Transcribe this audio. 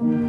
you